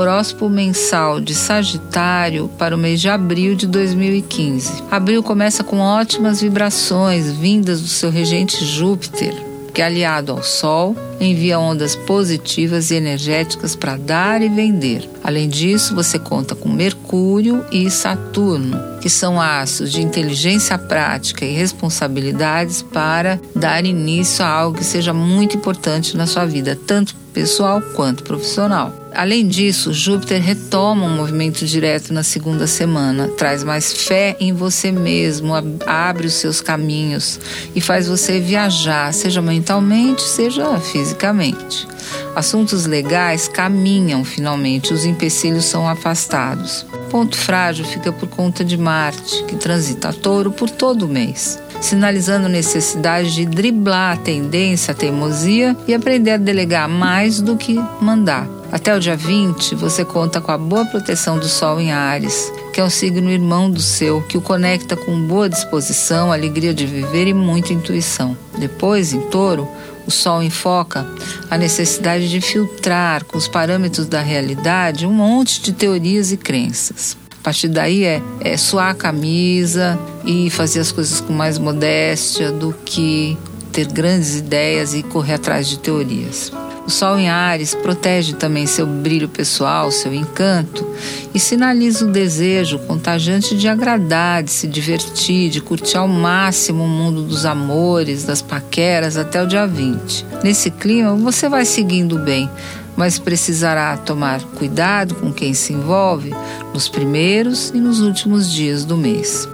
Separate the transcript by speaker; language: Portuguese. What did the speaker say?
Speaker 1: Horóscopo mensal de Sagitário para o mês de abril de 2015. Abril começa com ótimas vibrações vindas do seu regente Júpiter, que aliado ao Sol envia ondas positivas e energéticas para dar e vender. Além disso, você conta com Mercúrio e Saturno, que são astros de inteligência prática e responsabilidades para dar início a algo que seja muito importante na sua vida, tanto pessoal quanto profissional. Além disso, Júpiter retoma um movimento direto na segunda semana, traz mais fé em você mesmo, abre os seus caminhos e faz você viajar, seja mentalmente, seja fisicamente. Assuntos legais caminham finalmente, os empecilhos são afastados. Ponto frágil fica por conta de Marte, que transita a touro por todo o mês sinalizando necessidade de driblar a tendência à teimosia e aprender a delegar mais do que mandar. Até o dia 20, você conta com a boa proteção do Sol em Ares, que é um signo irmão do seu, que o conecta com boa disposição, alegria de viver e muita intuição. Depois, em Touro, o Sol enfoca a necessidade de filtrar com os parâmetros da realidade um monte de teorias e crenças. A partir daí é, é suar a camisa e fazer as coisas com mais modéstia do que ter grandes ideias e correr atrás de teorias. O Sol em Ares protege também seu brilho pessoal, seu encanto e sinaliza o desejo contagiante de agradar, de se divertir, de curtir ao máximo o mundo dos amores, das paqueras até o dia 20. Nesse clima, você vai seguindo bem, mas precisará tomar cuidado com quem se envolve nos primeiros e nos últimos dias do mês.